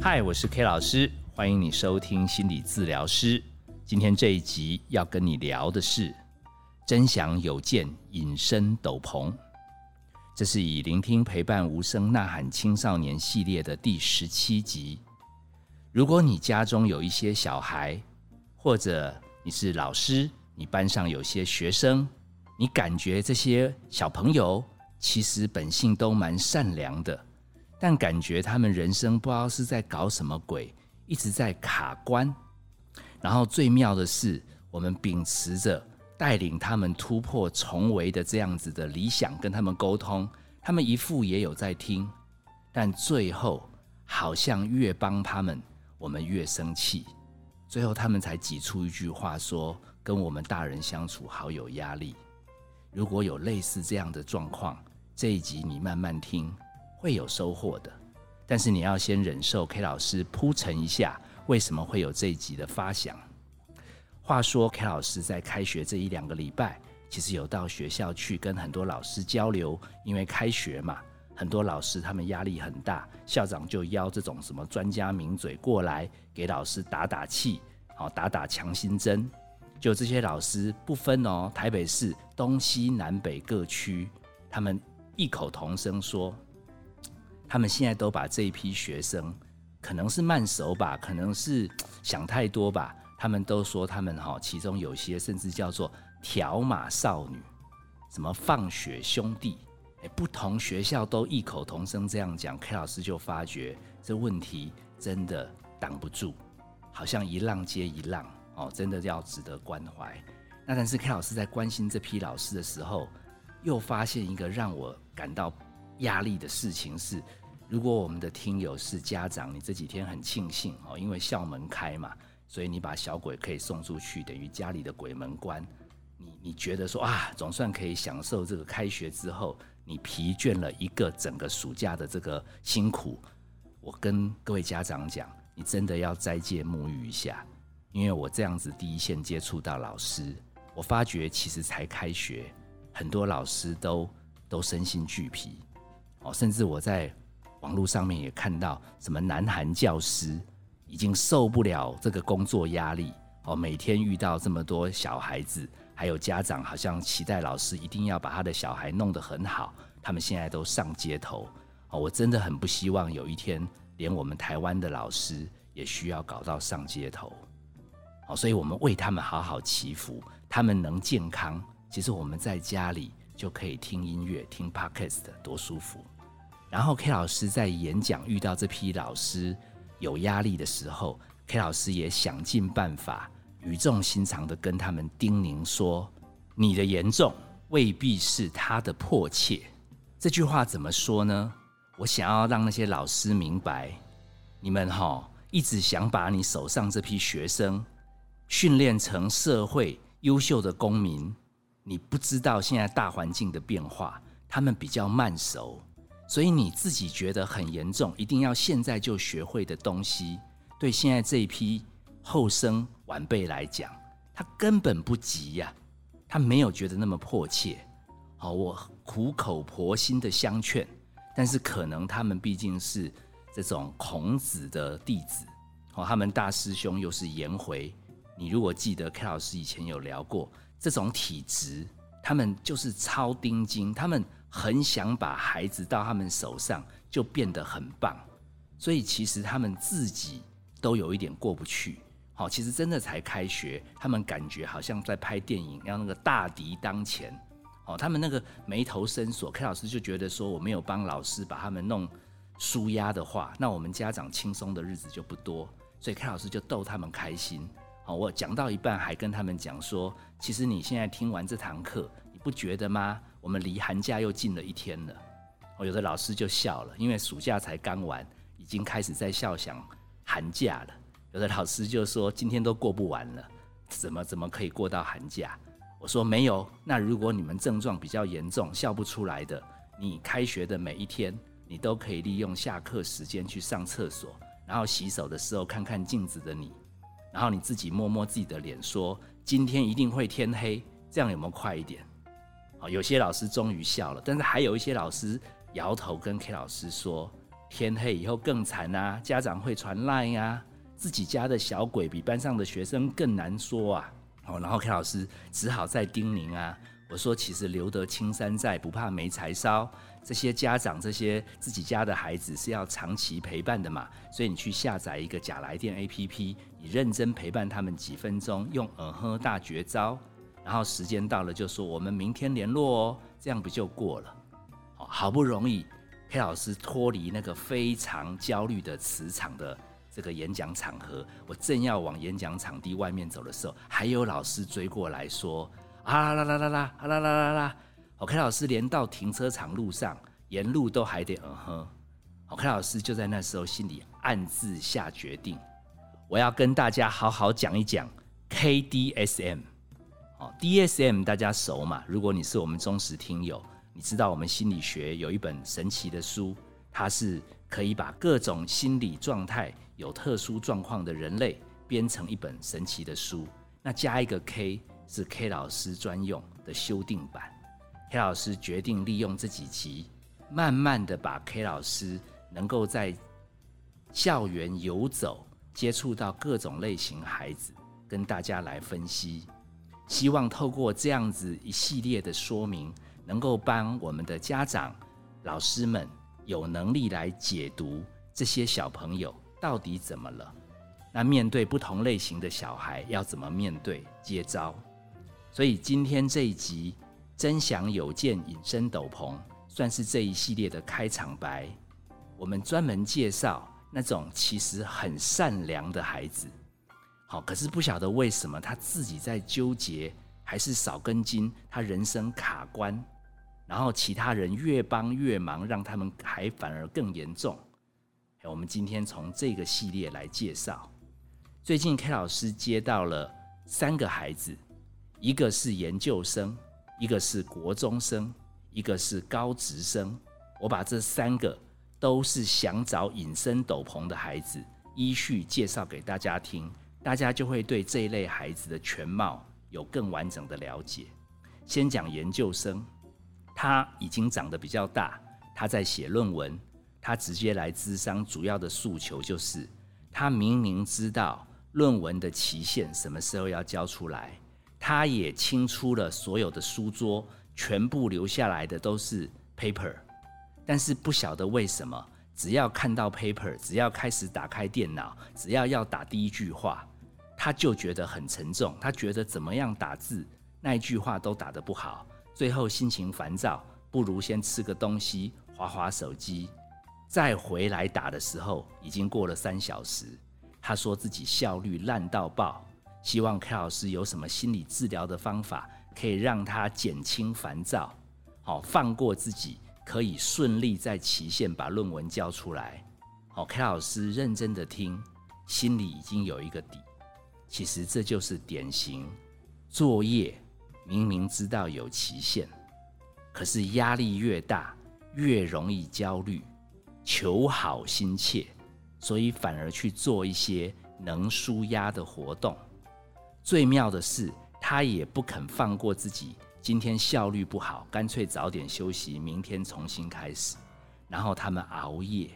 嗨，我是 K 老师，欢迎你收听心理治疗师。今天这一集要跟你聊的是“真想有件隐身斗篷”，这是以聆听陪伴无声呐喊青少年系列的第十七集。如果你家中有一些小孩，或者你是老师，你班上有些学生，你感觉这些小朋友其实本性都蛮善良的。但感觉他们人生不知道是在搞什么鬼，一直在卡关。然后最妙的是，我们秉持着带领他们突破重围的这样子的理想，跟他们沟通，他们一副也有在听。但最后好像越帮他们，我们越生气。最后他们才挤出一句话说：“跟我们大人相处好有压力。”如果有类似这样的状况，这一集你慢慢听。会有收获的，但是你要先忍受 K 老师铺陈一下为什么会有这一集的发想。话说 K 老师在开学这一两个礼拜，其实有到学校去跟很多老师交流，因为开学嘛，很多老师他们压力很大，校长就邀这种什么专家名嘴过来给老师打打气，好打打强心针。就这些老师不分哦，台北市东西南北各区，他们异口同声说。他们现在都把这一批学生，可能是慢熟吧，可能是 想太多吧。他们都说他们哈，其中有些甚至叫做条码少女，什么放血兄弟，哎，不同学校都异口同声这样讲。K 老师就发觉这问题真的挡不住，好像一浪接一浪哦，真的要值得关怀。那但是 K 老师在关心这批老师的时候，又发现一个让我感到压力的事情是。如果我们的听友是家长，你这几天很庆幸哦，因为校门开嘛，所以你把小鬼可以送出去，等于家里的鬼门关。你你觉得说啊，总算可以享受这个开学之后，你疲倦了一个整个暑假的这个辛苦。我跟各位家长讲，你真的要斋戒沐浴一下，因为我这样子第一线接触到老师，我发觉其实才开学，很多老师都都身心俱疲哦，甚至我在。网络上面也看到什么南韩教师已经受不了这个工作压力哦，每天遇到这么多小孩子，还有家长好像期待老师一定要把他的小孩弄得很好，他们现在都上街头哦，我真的很不希望有一天连我们台湾的老师也需要搞到上街头哦，所以我们为他们好好祈福，他们能健康，其实我们在家里就可以听音乐、听 podcast，多舒服。然后 K 老师在演讲遇到这批老师有压力的时候，K 老师也想尽办法语重心长的跟他们叮咛说：“你的严重未必是他的迫切。”这句话怎么说呢？我想要让那些老师明白，你们哈一直想把你手上这批学生训练成社会优秀的公民，你不知道现在大环境的变化，他们比较慢熟。所以你自己觉得很严重，一定要现在就学会的东西，对现在这一批后生晚辈来讲，他根本不急呀，他没有觉得那么迫切。好，我苦口婆心的相劝，但是可能他们毕竟是这种孔子的弟子，哦，他们大师兄又是颜回。你如果记得 K 老师以前有聊过，这种体质，他们就是超钉钉，他们。很想把孩子到他们手上就变得很棒，所以其实他们自己都有一点过不去。好，其实真的才开学，他们感觉好像在拍电影，要那个大敌当前。哦，他们那个眉头深锁，K 老师就觉得说，我没有帮老师把他们弄舒压的话，那我们家长轻松的日子就不多。所以 K 老师就逗他们开心。好，我讲到一半还跟他们讲说，其实你现在听完这堂课，你不觉得吗？我们离寒假又近了一天了，我，有的老师就笑了，因为暑假才刚完，已经开始在笑想寒假了。有的老师就说今天都过不完了，怎么怎么可以过到寒假？我说没有，那如果你们症状比较严重，笑不出来的，你开学的每一天，你都可以利用下课时间去上厕所，然后洗手的时候看看镜子的你，然后你自己摸摸自己的脸，说今天一定会天黑，这样有没有快一点？哦，有些老师终于笑了，但是还有一些老师摇头跟 K 老师说：“天黑以后更惨啊，家长会传赖呀，自己家的小鬼比班上的学生更难说啊。哦，然后 K 老师只好再叮咛啊，我说其实留得青山在，不怕没柴烧。这些家长，这些自己家的孩子是要长期陪伴的嘛，所以你去下载一个假来电 APP，你认真陪伴他们几分钟，用嗯哼大绝招，然后时间到了就说我们明天联络哦，这样不就过了？好，不容易黑老师脱离那个非常焦虑的磁场的这个演讲场合，我正要往演讲场地外面走的时候，还有老师追过来说啊啦啦啦啦啊啦啦啦啦。OK，老师连到停车场路上，沿路都还得嗯哼。OK，老师就在那时候心里暗自下决定，我要跟大家好好讲一讲 KDSM。哦，DSM 大家熟嘛？如果你是我们忠实听友，你知道我们心理学有一本神奇的书，它是可以把各种心理状态有特殊状况的人类编成一本神奇的书。那加一个 K 是 K 老师专用的修订版。K 老师决定利用这几集，慢慢的把 K 老师能够在校园游走，接触到各种类型孩子，跟大家来分析。希望透过这样子一系列的说明，能够帮我们的家长、老师们有能力来解读这些小朋友到底怎么了。那面对不同类型的小孩，要怎么面对接招？所以今天这一集。真想有件隐身斗篷，算是这一系列的开场白。我们专门介绍那种其实很善良的孩子，好，可是不晓得为什么他自己在纠结，还是少根筋，他人生卡关，然后其他人越帮越忙，让他们还反而更严重。我们今天从这个系列来介绍。最近 K 老师接到了三个孩子，一个是研究生。一个是国中生，一个是高职生。我把这三个都是想找隐身斗篷的孩子依序介绍给大家听，大家就会对这一类孩子的全貌有更完整的了解。先讲研究生，他已经长得比较大，他在写论文，他直接来咨商，主要的诉求就是他明明知道论文的期限什么时候要交出来。他也清出了所有的书桌，全部留下来的都是 paper，但是不晓得为什么，只要看到 paper，只要开始打开电脑，只要要打第一句话，他就觉得很沉重。他觉得怎么样打字，那一句话都打得不好，最后心情烦躁，不如先吃个东西，划划手机，再回来打的时候，已经过了三小时。他说自己效率烂到爆。希望 K 老师有什么心理治疗的方法，可以让他减轻烦躁，好放过自己，可以顺利在期限把论文交出来。好，K 老师认真的听，心里已经有一个底。其实这就是典型作业，明明知道有期限，可是压力越大，越容易焦虑，求好心切，所以反而去做一些能舒压的活动。最妙的是，他也不肯放过自己。今天效率不好，干脆早点休息，明天重新开始。然后他们熬夜，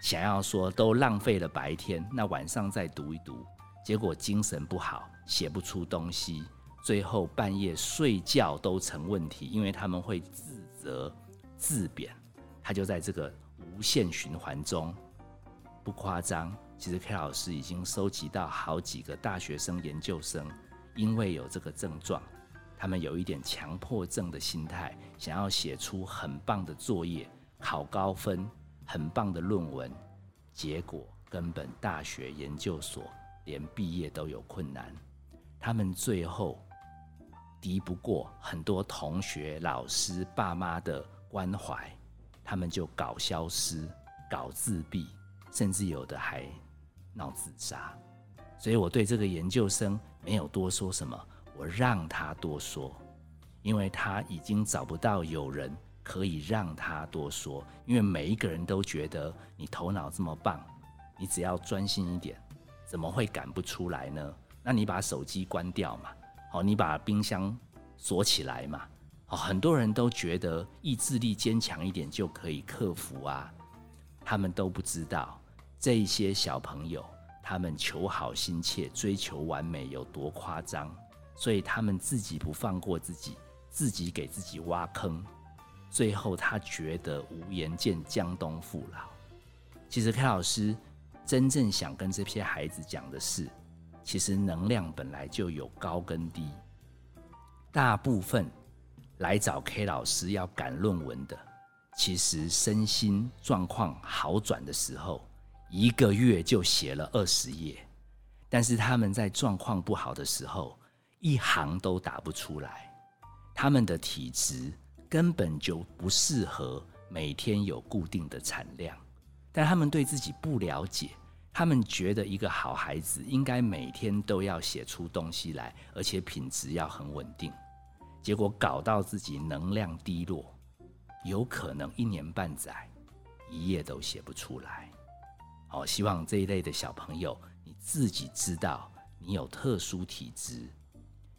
想要说都浪费了白天，那晚上再读一读。结果精神不好，写不出东西，最后半夜睡觉都成问题，因为他们会自责、自贬。他就在这个无限循环中，不夸张。其实 K 老师已经收集到好几个大学生、研究生，因为有这个症状，他们有一点强迫症的心态，想要写出很棒的作业、考高分、很棒的论文，结果根本大学、研究所连毕业都有困难。他们最后敌不过很多同学、老师、爸妈的关怀，他们就搞消失、搞自闭，甚至有的还。闹自杀，所以我对这个研究生没有多说什么，我让他多说，因为他已经找不到有人可以让他多说，因为每一个人都觉得你头脑这么棒，你只要专心一点，怎么会赶不出来呢？那你把手机关掉嘛，好，你把冰箱锁起来嘛，好，很多人都觉得意志力坚强一点就可以克服啊。他们都不知道这些小朋友，他们求好心切、追求完美有多夸张，所以他们自己不放过自己，自己给自己挖坑，最后他觉得无颜见江东父老。其实，K 老师真正想跟这些孩子讲的是，其实能量本来就有高跟低，大部分来找 K 老师要赶论文的。其实身心状况好转的时候，一个月就写了二十页；但是他们在状况不好的时候，一行都打不出来。他们的体质根本就不适合每天有固定的产量，但他们对自己不了解，他们觉得一个好孩子应该每天都要写出东西来，而且品质要很稳定，结果搞到自己能量低落。有可能一年半载，一页都写不出来。好，希望这一类的小朋友，你自己知道你有特殊体质，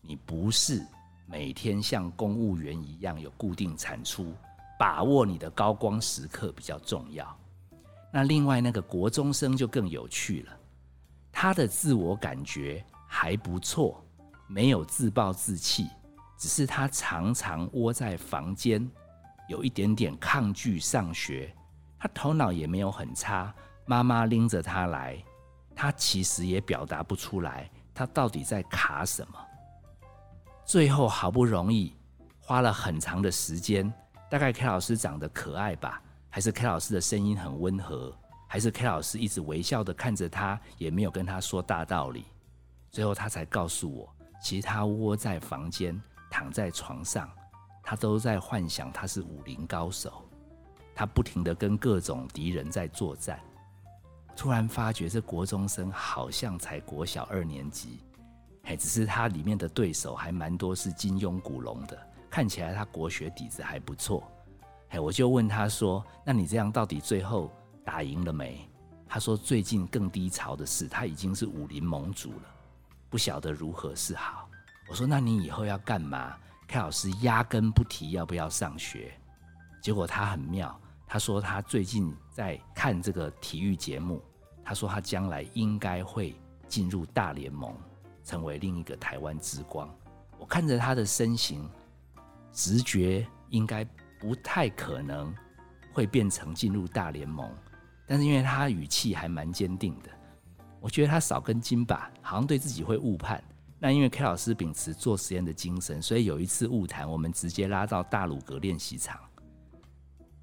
你不是每天像公务员一样有固定产出，把握你的高光时刻比较重要。那另外那个国中生就更有趣了，他的自我感觉还不错，没有自暴自弃，只是他常常窝在房间。有一点点抗拒上学，他头脑也没有很差。妈妈拎着他来，他其实也表达不出来，他到底在卡什么。最后好不容易花了很长的时间，大概 K 老师长得可爱吧，还是 K 老师的声音很温和，还是 K 老师一直微笑的看着他，也没有跟他说大道理。最后他才告诉我，其实他窝在房间，躺在床上。他都在幻想他是武林高手，他不停的跟各种敌人在作战。突然发觉这国中生好像才国小二年级，嘿，只是他里面的对手还蛮多是金庸、古龙的，看起来他国学底子还不错。哎，我就问他说：“那你这样到底最后打赢了没？”他说：“最近更低潮的是他已经是武林盟主了，不晓得如何是好。”我说：“那你以后要干嘛？”凯老师压根不提要不要上学，结果他很妙，他说他最近在看这个体育节目，他说他将来应该会进入大联盟，成为另一个台湾之光。我看着他的身形，直觉应该不太可能会变成进入大联盟，但是因为他语气还蛮坚定的，我觉得他少根筋吧，好像对自己会误判。那因为 K 老师秉持做实验的精神，所以有一次误谈，我们直接拉到大鲁阁练习场。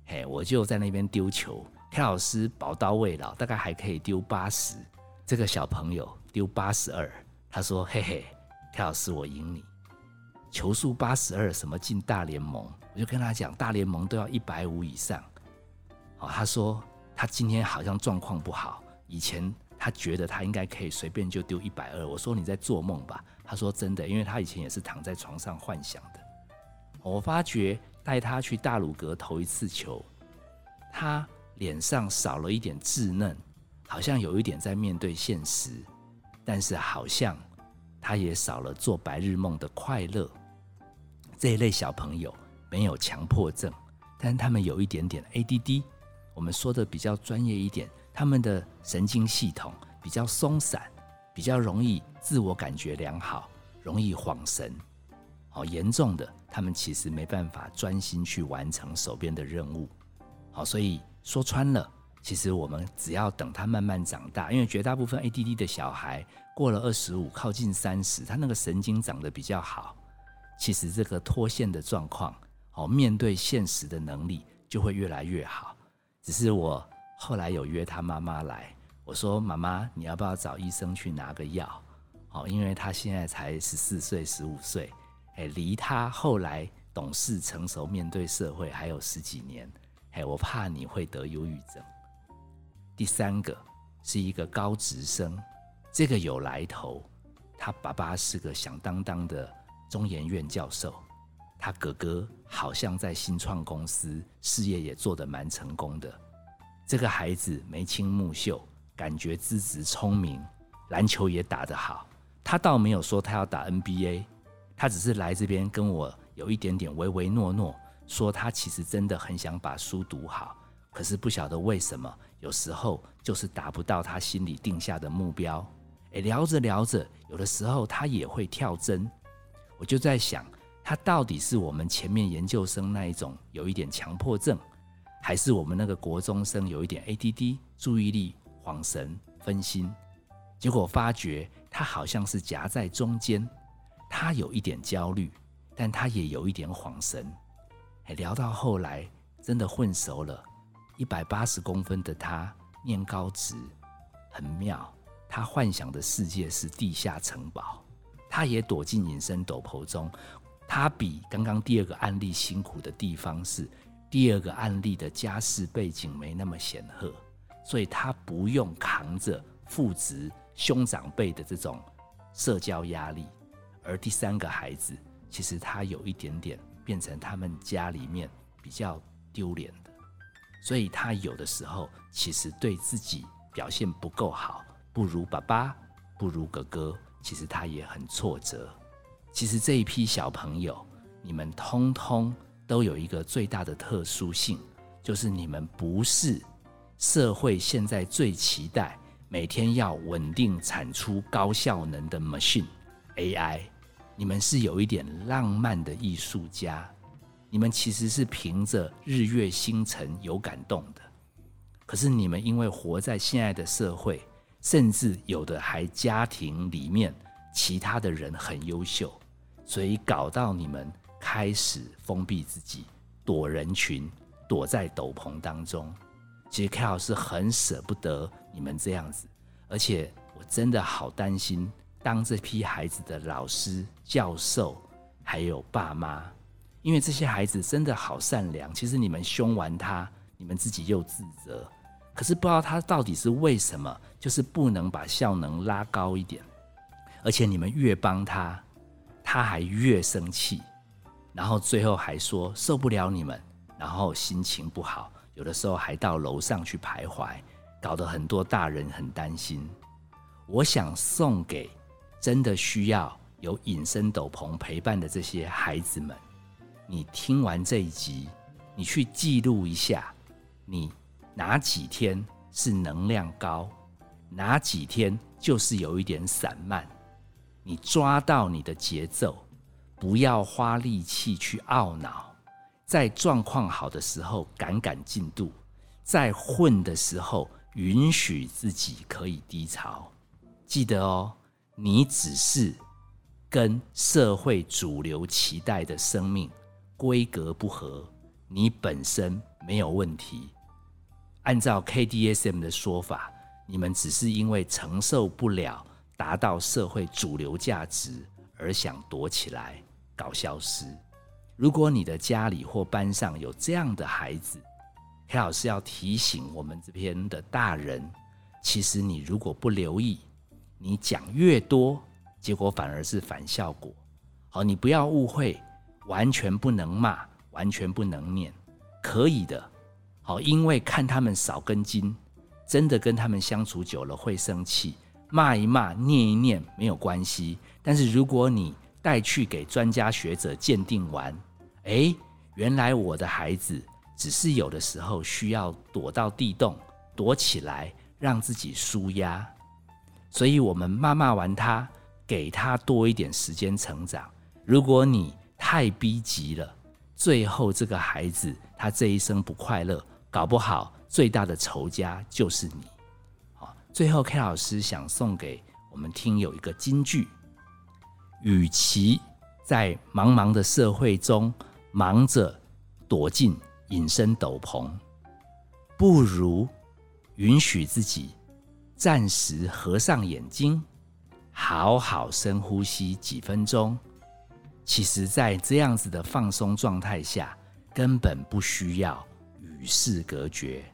嘿，我就在那边丢球，K 老师宝刀未老，大概还可以丢八十。这个小朋友丢八十二，他说：“嘿嘿，K 老师我赢你，球速八十二，什么进大联盟？”我就跟他讲，大联盟都要一百五以上。哦，他说他今天好像状况不好，以前。他觉得他应该可以随便就丢一百二。我说你在做梦吧？他说真的，因为他以前也是躺在床上幻想的。我发觉带他去大鲁阁投一次球，他脸上少了一点稚嫩，好像有一点在面对现实，但是好像他也少了做白日梦的快乐。这一类小朋友没有强迫症，但他们有一点点 ADD。我们说的比较专业一点。他们的神经系统比较松散，比较容易自我感觉良好，容易恍神。好严重的，他们其实没办法专心去完成手边的任务。好，所以说穿了，其实我们只要等他慢慢长大，因为绝大部分 ADD 的小孩过了二十五，靠近三十，他那个神经长得比较好，其实这个脱线的状况，哦，面对现实的能力就会越来越好。只是我。后来有约他妈妈来，我说：“妈妈，你要不要找医生去拿个药？哦，因为他现在才十四岁、十五岁，哎，离他后来懂事成熟面对社会还有十几年，哎，我怕你会得忧郁症。”第三个是一个高职生，这个有来头，他爸爸是个响当当的中研院教授，他哥哥好像在新创公司事业也做得蛮成功的。这个孩子眉清目秀，感觉资质聪明，篮球也打得好。他倒没有说他要打 NBA，他只是来这边跟我有一点点唯唯诺诺，说他其实真的很想把书读好，可是不晓得为什么，有时候就是达不到他心里定下的目标。诶，聊着聊着，有的时候他也会跳针。我就在想，他到底是我们前面研究生那一种有一点强迫症，还是我们那个国中生有一点 ADD，注意力恍神分心？结果发觉他好像是夹在中间，他有一点焦虑，但他也有一点恍神。诶，聊到后来，真的混熟了。一百八十公分的他念高职，很妙。他幻想的世界是地下城堡，他也躲进隐身斗篷中。他比刚刚第二个案例辛苦的地方是，第二个案例的家世背景没那么显赫，所以他不用扛着父职兄长辈的这种社交压力。而第三个孩子，其实他有一点点变成他们家里面比较丢脸的，所以他有的时候其实对自己表现不够好。不如爸爸，不如哥哥，其实他也很挫折。其实这一批小朋友，你们通通都有一个最大的特殊性，就是你们不是社会现在最期待每天要稳定产出高效能的 machine AI，你们是有一点浪漫的艺术家，你们其实是凭着日月星辰有感动的。可是你们因为活在现在的社会。甚至有的还家庭里面其他的人很优秀，所以搞到你们开始封闭自己，躲人群，躲在斗篷当中。其实 K 老师很舍不得你们这样子，而且我真的好担心，当这批孩子的老师、教授还有爸妈，因为这些孩子真的好善良。其实你们凶完他，你们自己又自责。可是不知道他到底是为什么，就是不能把效能拉高一点，而且你们越帮他，他还越生气，然后最后还说受不了你们，然后心情不好，有的时候还到楼上去徘徊，搞得很多大人很担心。我想送给真的需要有隐身斗篷陪伴的这些孩子们，你听完这一集，你去记录一下你。哪几天是能量高，哪几天就是有一点散漫。你抓到你的节奏，不要花力气去懊恼。在状况好的时候赶赶进度，在混的时候允许自己可以低潮。记得哦，你只是跟社会主流期待的生命规格不合，你本身没有问题。按照 KDSM 的说法，你们只是因为承受不了达到社会主流价值而想躲起来搞消失。如果你的家里或班上有这样的孩子，黑老师要提醒我们这边的大人：，其实你如果不留意，你讲越多，结果反而是反效果。好，你不要误会，完全不能骂，完全不能念，可以的。好，因为看他们少根筋，真的跟他们相处久了会生气，骂一骂、念一念没有关系。但是如果你带去给专家学者鉴定完，哎，原来我的孩子只是有的时候需要躲到地洞躲起来，让自己舒压。所以我们骂骂完他，给他多一点时间成长。如果你太逼急了，最后这个孩子他这一生不快乐。搞不好最大的仇家就是你。最后 K 老师想送给我们听友一个金句：与其在茫茫的社会中忙着躲进隐身斗篷，不如允许自己暂时合上眼睛，好好深呼吸几分钟。其实，在这样子的放松状态下，根本不需要。与世隔绝，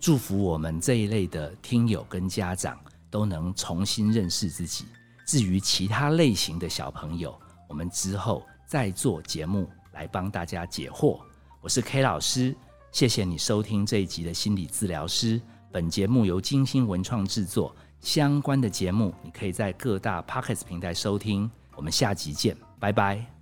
祝福我们这一类的听友跟家长都能重新认识自己。至于其他类型的小朋友，我们之后再做节目来帮大家解惑。我是 K 老师，谢谢你收听这一集的心理治疗师。本节目由金星文创制作，相关的节目你可以在各大 Pockets 平台收听。我们下集见，拜拜。